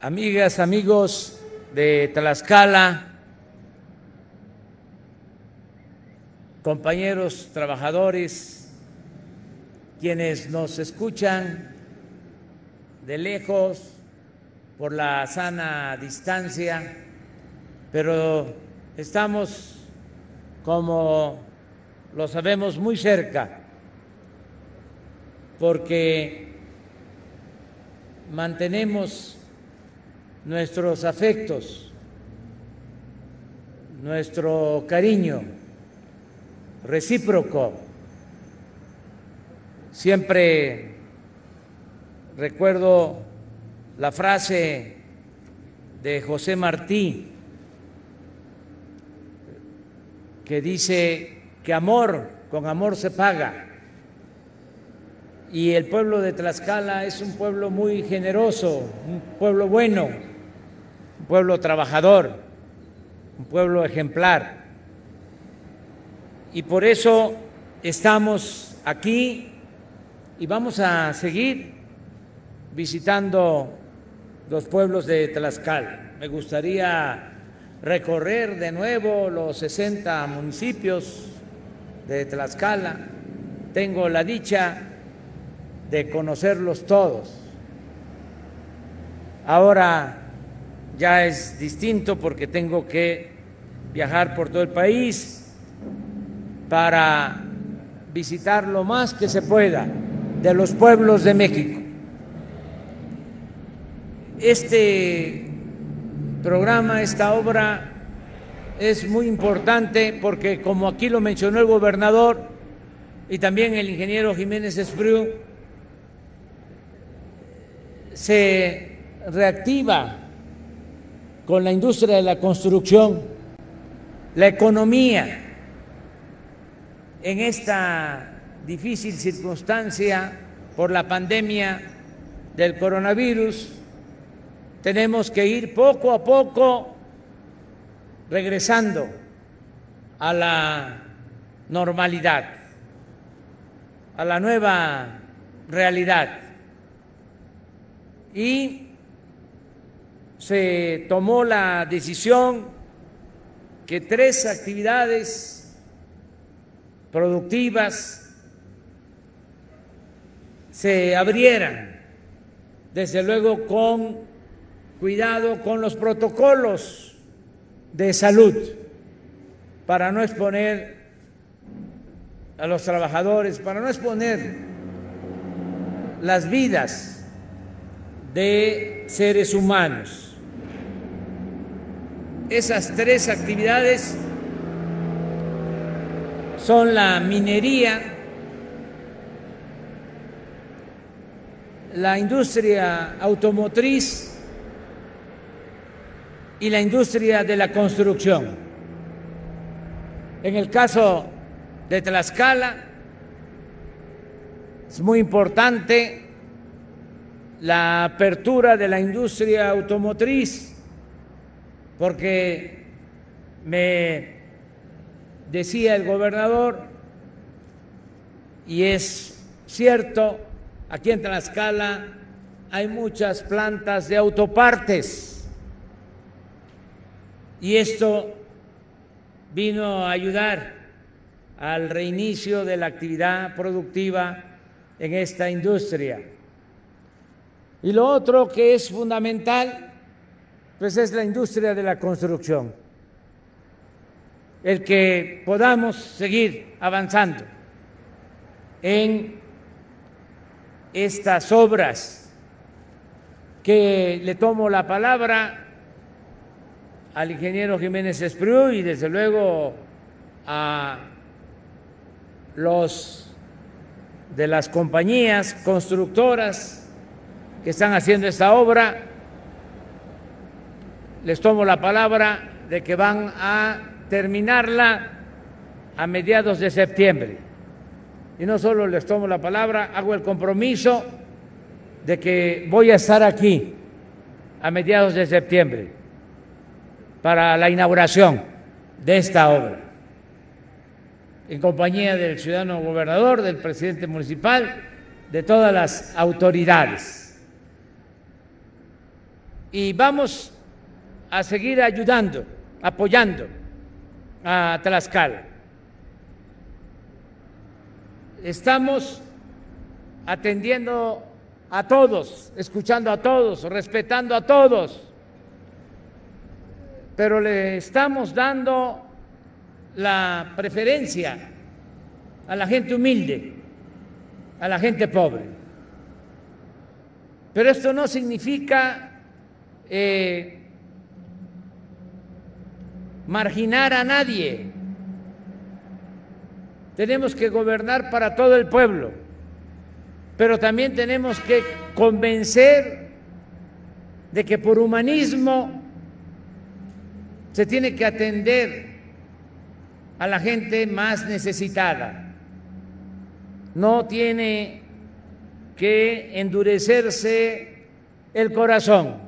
amigas, amigos de Tlaxcala, compañeros trabajadores, quienes nos escuchan de lejos por la sana distancia, pero estamos, como lo sabemos, muy cerca, porque mantenemos nuestros afectos, nuestro cariño recíproco. Siempre recuerdo la frase de José Martí que dice que amor con amor se paga. Y el pueblo de Tlaxcala es un pueblo muy generoso, un pueblo bueno, pueblo trabajador, un pueblo ejemplar. Y por eso estamos aquí y vamos a seguir visitando los pueblos de Tlaxcala. Me gustaría recorrer de nuevo los 60 municipios de Tlaxcala. Tengo la dicha de conocerlos todos. Ahora ya es distinto porque tengo que viajar por todo el país para visitar lo más que se pueda de los pueblos de México. Este programa, esta obra es muy importante porque, como aquí lo mencionó el gobernador y también el ingeniero Jiménez Espriu, se reactiva con la industria de la construcción, la economía en esta difícil circunstancia por la pandemia del coronavirus, tenemos que ir poco a poco regresando a la normalidad, a la nueva realidad. Y se tomó la decisión que tres actividades productivas se abrieran, desde luego con cuidado con los protocolos de salud, para no exponer a los trabajadores, para no exponer las vidas de seres humanos. Esas tres actividades son la minería, la industria automotriz y la industria de la construcción. En el caso de Tlaxcala, es muy importante la apertura de la industria automotriz, porque me decía el gobernador, y es cierto, aquí en Tlaxcala hay muchas plantas de autopartes, y esto vino a ayudar al reinicio de la actividad productiva en esta industria. Y lo otro que es fundamental, pues es la industria de la construcción. El que podamos seguir avanzando en estas obras que le tomo la palabra al ingeniero Jiménez Espriu y desde luego a los de las compañías constructoras que están haciendo esta obra. Les tomo la palabra de que van a terminarla a mediados de septiembre. Y no solo les tomo la palabra, hago el compromiso de que voy a estar aquí a mediados de septiembre para la inauguración de esta obra, en compañía del ciudadano gobernador, del presidente municipal, de todas las autoridades. y vamos a seguir ayudando, apoyando a Tlaxcala. Estamos atendiendo a todos, escuchando a todos, respetando a todos, pero le estamos dando la preferencia a la gente humilde, a la gente pobre. Pero esto no significa eh, marginar a nadie. Tenemos que gobernar para todo el pueblo, pero también tenemos que convencer de que por humanismo se tiene que atender a la gente más necesitada. No tiene que endurecerse el corazón.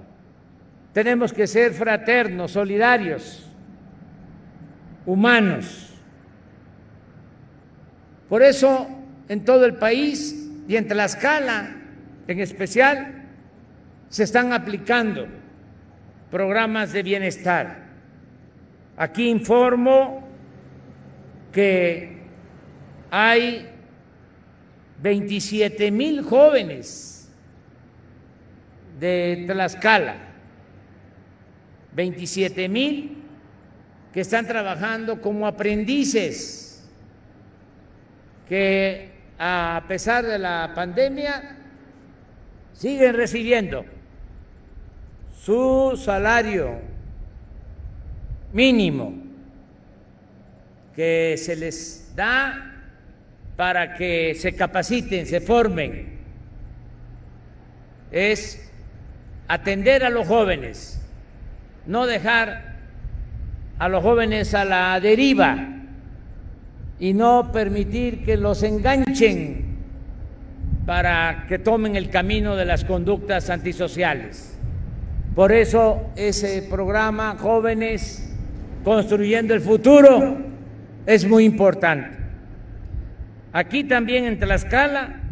Tenemos que ser fraternos, solidarios, humanos. Por eso, en todo el país y en Tlaxcala en especial, se están aplicando programas de bienestar. Aquí informo que hay 27 mil jóvenes de Tlaxcala, 27 mil que están trabajando como aprendices, que a pesar de la pandemia siguen recibiendo su salario mínimo que se les da para que se capaciten, se formen, es atender a los jóvenes, no dejar a los jóvenes a la deriva y no permitir que los enganchen para que tomen el camino de las conductas antisociales. Por eso ese programa Jóvenes Construyendo el Futuro es muy importante. Aquí también en Tlaxcala,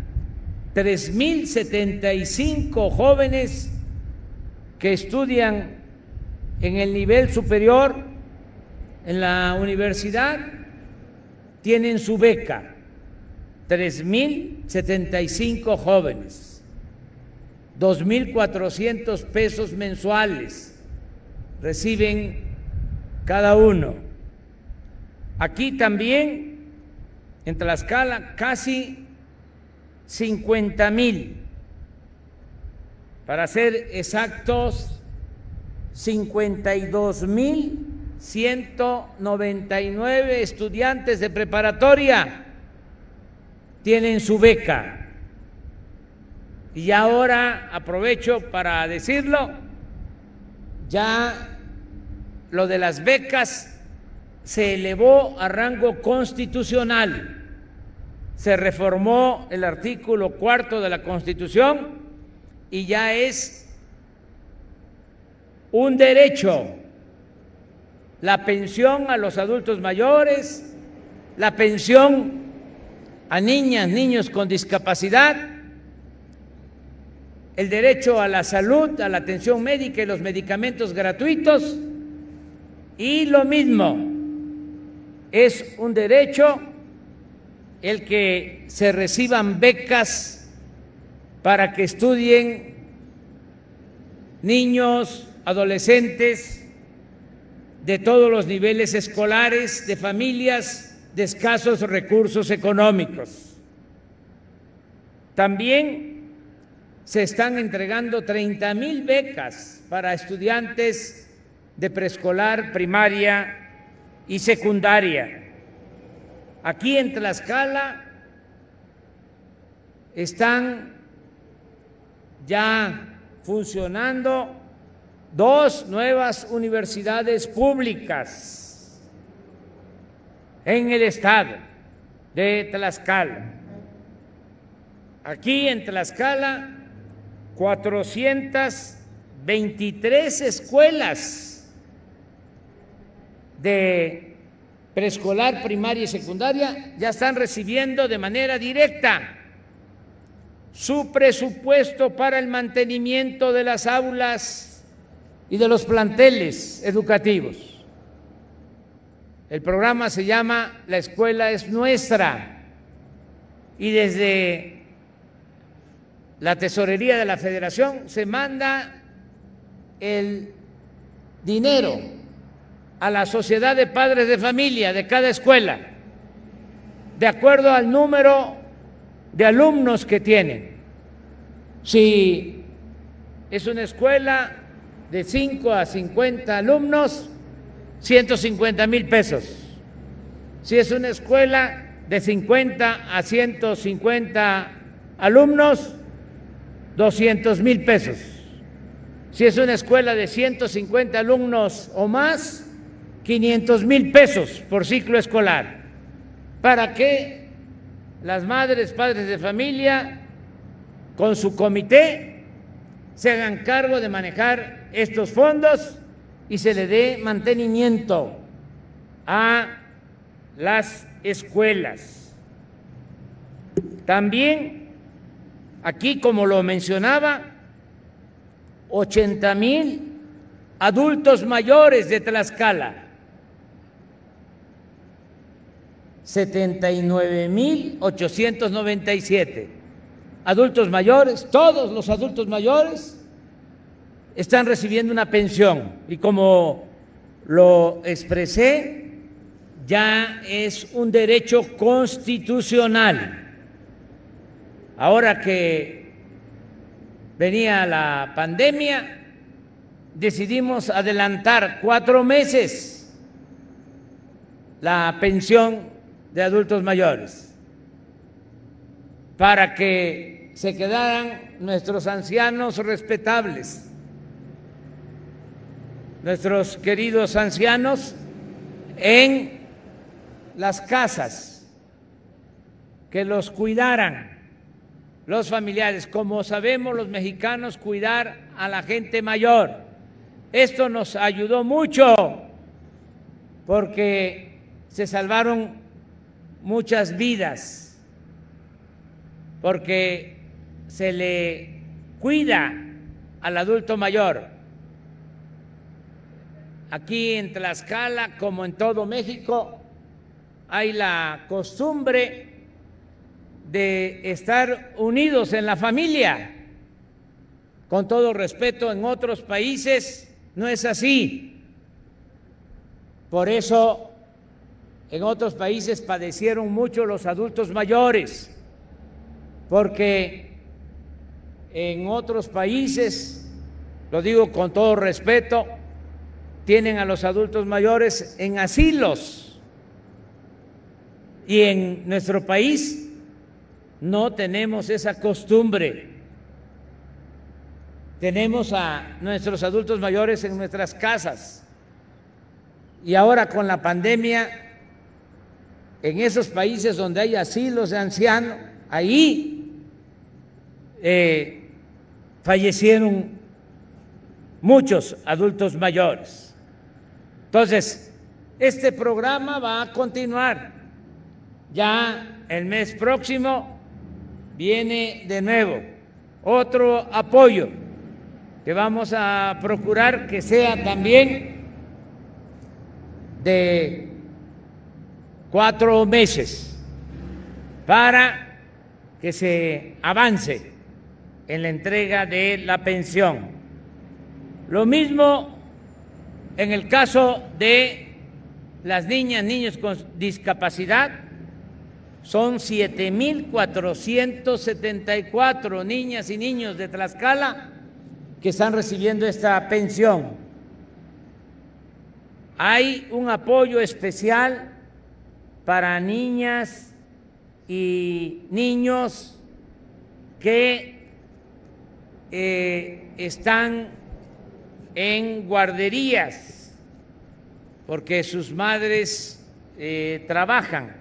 3.075 jóvenes que estudian en el nivel superior en la universidad tienen su beca. 3.075 jóvenes, 2.400 pesos mensuales reciben cada uno. Aquí también en Tlaxcala casi 50 mil, para ser exactos, 52 mil 199 estudiantes de preparatoria tienen su beca. Y ahora aprovecho para decirlo, ya lo de las becas se elevó a rango constitucional se reformó el artículo cuarto de la Constitución y ya es un derecho la pensión a los adultos mayores, la pensión a niñas, niños con discapacidad, el derecho a la salud, a la atención médica y los medicamentos gratuitos. Y lo mismo, es un derecho el que se reciban becas para que estudien niños, adolescentes de todos los niveles escolares, de familias de escasos recursos económicos. También se están entregando 30 mil becas para estudiantes de preescolar, primaria y secundaria Aquí en Tlaxcala están ya funcionando dos nuevas universidades públicas en el estado de Tlaxcala. Aquí en Tlaxcala, 423 escuelas de preescolar, primaria y secundaria ya están recibiendo de manera directa su presupuesto para el mantenimiento de las aulas y de los planteles educativos. El programa se llama La escuela es nuestra y desde la tesorería de la federación se manda el dinero a la sociedad de padres de familia de cada escuela, de acuerdo al número de alumnos que tienen. Si es una escuela de 5 a 50 alumnos, 150 mil pesos. Si es una escuela de 50 a 150 alumnos, 200 mil pesos. Si es una escuela de 150 alumnos o más, 500 mil pesos por ciclo escolar, para que las madres, padres de familia, con su comité, se hagan cargo de manejar estos fondos y se le dé mantenimiento a las escuelas. También, aquí como lo mencionaba, 80 mil adultos mayores de Tlaxcala, 79 mil 897 adultos mayores, todos los adultos mayores están recibiendo una pensión y como lo expresé, ya es un derecho constitucional. Ahora que venía la pandemia, decidimos adelantar cuatro meses la pensión de adultos mayores para que se quedaran nuestros ancianos respetables nuestros queridos ancianos en las casas, que los cuidaran los familiares, como sabemos los mexicanos cuidar a la gente mayor. Esto nos ayudó mucho porque se salvaron muchas vidas, porque se le cuida al adulto mayor Aquí en Tlaxcala, como en todo México, hay la costumbre de estar unidos en la familia. Con todo respeto, en otros países no es así. Por eso, en otros países padecieron mucho los adultos mayores, porque en otros países, lo digo con todo respeto, tienen a los adultos mayores en asilos y en nuestro país no tenemos esa costumbre. Tenemos a nuestros adultos mayores en nuestras casas y ahora con la pandemia, en esos países donde hay asilos de ancianos, ahí eh, fallecieron muchos adultos mayores. Entonces, este programa va a continuar. Ya el mes próximo viene de nuevo otro apoyo que vamos a procurar que sea también de cuatro meses para que se avance en la entrega de la pensión. Lo mismo en el caso de las niñas, niños con discapacidad, son 7.474 niñas y niños de Tlaxcala que están recibiendo esta pensión. Hay un apoyo especial para niñas y niños que eh, están en guarderías, porque sus madres eh, trabajan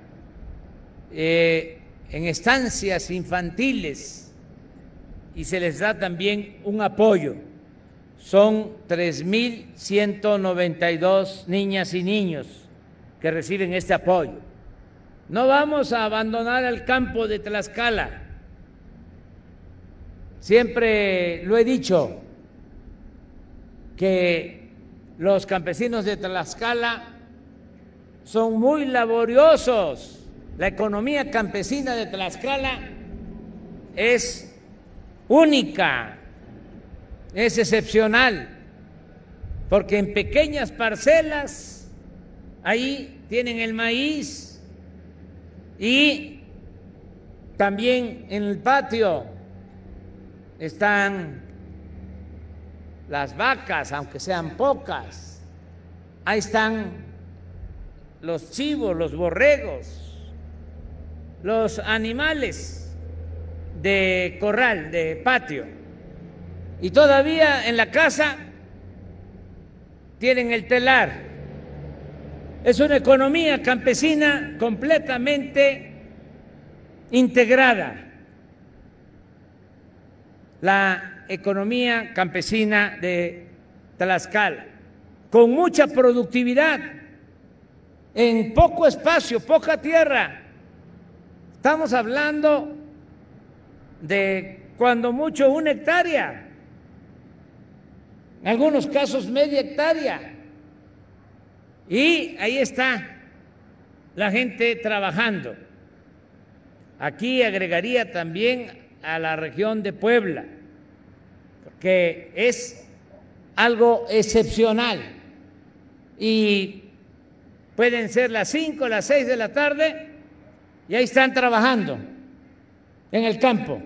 eh, en estancias infantiles y se les da también un apoyo. Son 3.192 niñas y niños que reciben este apoyo. No vamos a abandonar el campo de Tlaxcala. Siempre lo he dicho, que los campesinos de Tlaxcala son muy laboriosos. La economía campesina de Tlaxcala es única, es excepcional, porque en pequeñas parcelas ahí tienen el maíz y también en el patio están las vacas, aunque sean pocas. Ahí están los chivos, los borregos, los animales de corral, de patio. Y todavía en la casa tienen el telar. Es una economía campesina completamente integrada. La economía campesina de Tlaxcala, con mucha productividad, en poco espacio, poca tierra. Estamos hablando de cuando mucho una hectárea, en algunos casos media hectárea. Y ahí está la gente trabajando. Aquí agregaría también a la región de Puebla que es algo excepcional y pueden ser las 5, las 6 de la tarde y ahí están trabajando en el campo.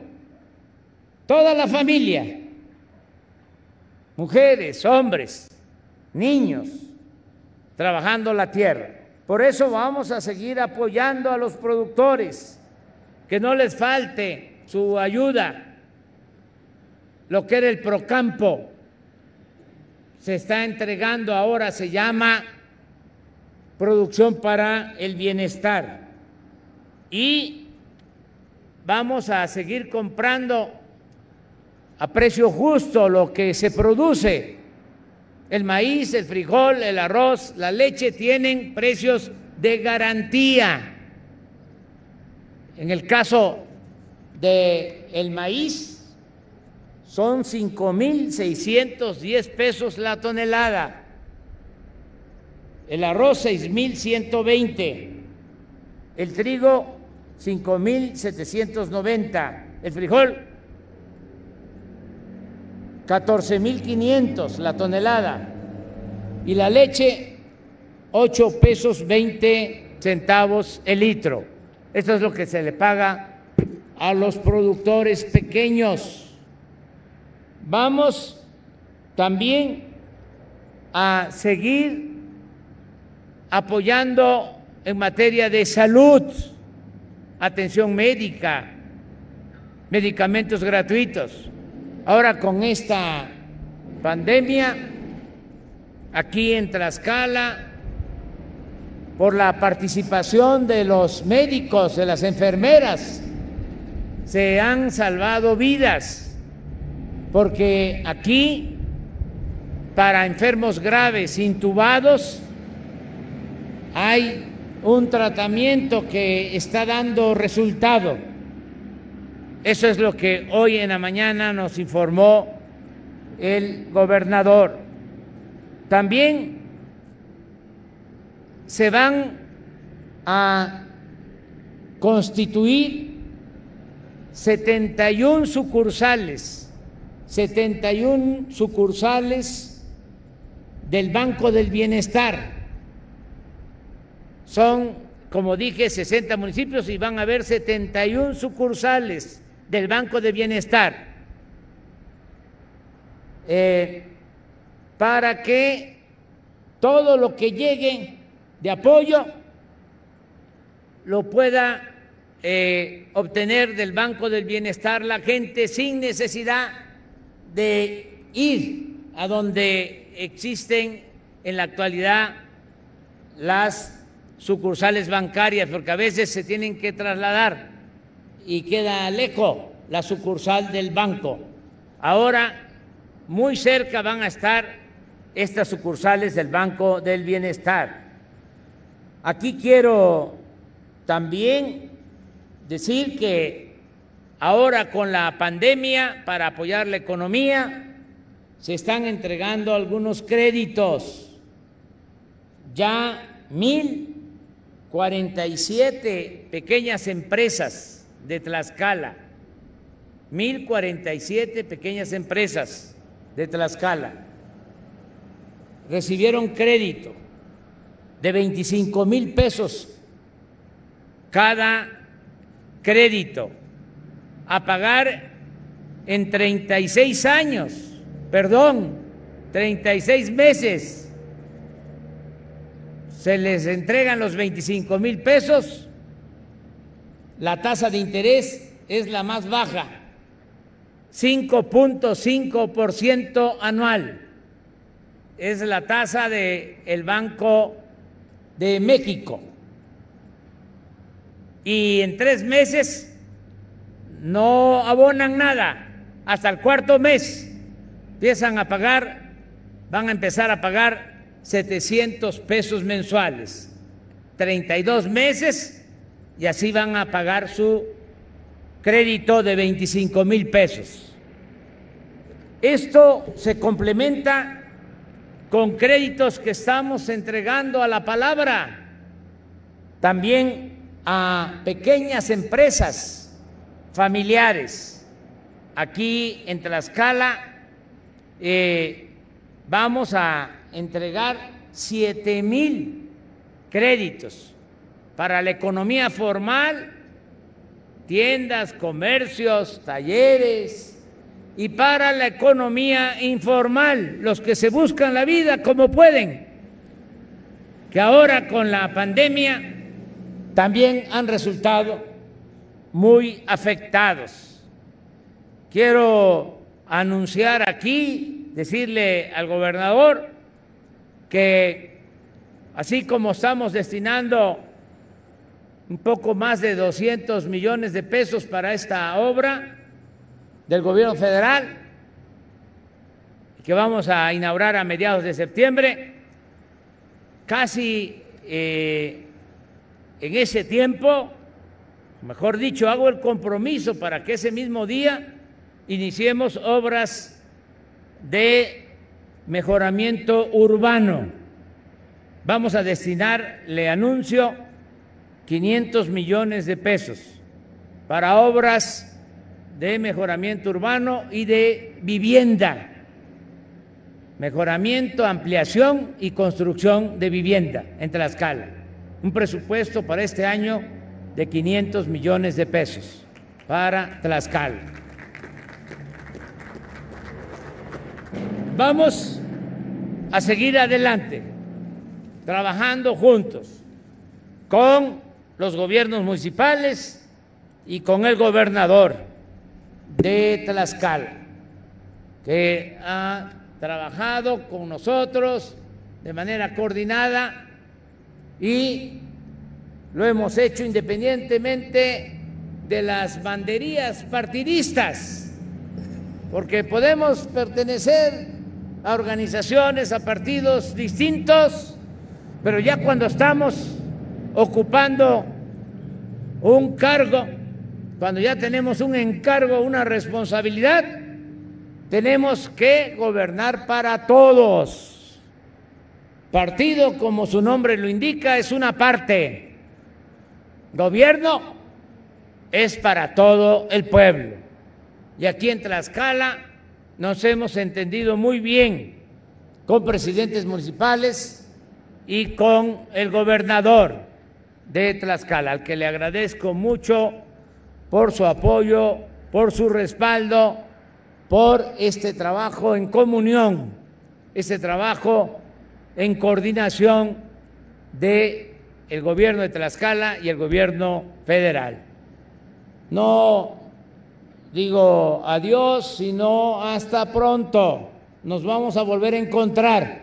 Toda la familia, mujeres, hombres, niños, trabajando la tierra. Por eso vamos a seguir apoyando a los productores, que no les falte su ayuda lo que era el Procampo, se está entregando ahora, se llama Producción para el Bienestar. Y vamos a seguir comprando a precio justo lo que se produce. El maíz, el frijol, el arroz, la leche tienen precios de garantía. En el caso del el maíz, son 5.610 pesos la tonelada, el arroz 6.120, el trigo 5.790, el frijol 14.500 la tonelada y la leche 8 pesos 20 centavos el litro. Esto es lo que se le paga a los productores pequeños. Vamos también a seguir apoyando en materia de salud, atención médica, medicamentos gratuitos. Ahora con esta pandemia, aquí en Tlaxcala, por la participación de los médicos, de las enfermeras, se han salvado vidas porque aquí para enfermos graves intubados hay un tratamiento que está dando resultado. Eso es lo que hoy en la mañana nos informó el gobernador. También se van a constituir 71 sucursales 71 sucursales del Banco del Bienestar. Son, como dije, 60 municipios y van a haber 71 sucursales del Banco del Bienestar. Eh, para que todo lo que llegue de apoyo lo pueda eh, obtener del Banco del Bienestar la gente sin necesidad de ir a donde existen en la actualidad las sucursales bancarias, porque a veces se tienen que trasladar y queda lejos la sucursal del banco. Ahora, muy cerca van a estar estas sucursales del Banco del Bienestar. Aquí quiero también decir que Ahora con la pandemia, para apoyar la economía, se están entregando algunos créditos. Ya mil cuarenta y siete pequeñas empresas de Tlaxcala, mil cuarenta y siete pequeñas empresas de Tlaxcala. Recibieron crédito de 25 mil pesos cada crédito a pagar en 36 años, perdón, 36 meses. Se les entregan los 25 mil pesos, la tasa de interés es la más baja, 5.5% anual. Es la tasa del el Banco de México. Y en tres meses no abonan nada. Hasta el cuarto mes empiezan a pagar, van a empezar a pagar 700 pesos mensuales. 32 meses y así van a pagar su crédito de 25 mil pesos. Esto se complementa con créditos que estamos entregando a la palabra, también a pequeñas empresas familiares. Aquí en Tlaxcala eh, vamos a entregar siete mil créditos para la economía formal, tiendas, comercios, talleres, y para la economía informal, los que se buscan la vida como pueden, que ahora con la pandemia también han resultado muy afectados. Quiero anunciar aquí, decirle al gobernador que así como estamos destinando un poco más de 200 millones de pesos para esta obra, del gobierno federal, que vamos a inaugurar a mediados de septiembre, casi eh, en ese tiempo, mejor dicho, hago el compromiso para que ese mismo día iniciemos obras de mejoramiento urbano. Vamos a destinar, le anuncio, 500 millones de pesos para obras de mejoramiento urbano y de vivienda. Mejoramiento, ampliación y construcción de vivienda en Tlaxcala. Un presupuesto para este año de 500 millones de pesos para Tlaxcala. Vamos a seguir adelante, trabajando juntos con los gobiernos municipales y con el gobernador de Tlaxcala, que ha trabajado con nosotros de manera coordinada y lo hemos hecho independientemente de las banderías partidistas, porque podemos pertenecer a organizaciones, a partidos distintos, pero ya cuando estamos ocupando un cargo cuando ya tenemos un encargo, una responsabilidad, tenemos que gobernar para todos. Partido, como su nombre lo indica, es una parte. Gobierno es para todo el pueblo. Y aquí en Tlaxcala nos hemos entendido muy bien con presidentes municipales y con el gobernador de Tlaxcala, al que le agradezco mucho por su apoyo, por su respaldo, por este trabajo en comunión, este trabajo en coordinación de el gobierno de Tlaxcala y el gobierno federal. No digo adiós, sino hasta pronto. Nos vamos a volver a encontrar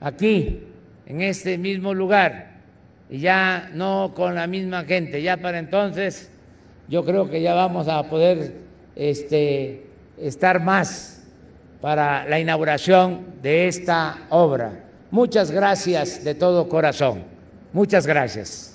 aquí, en este mismo lugar, y ya no con la misma gente, ya para entonces yo creo que ya vamos a poder este, estar más para la inauguración de esta obra. Muchas gracias de todo corazón. Muchas gracias.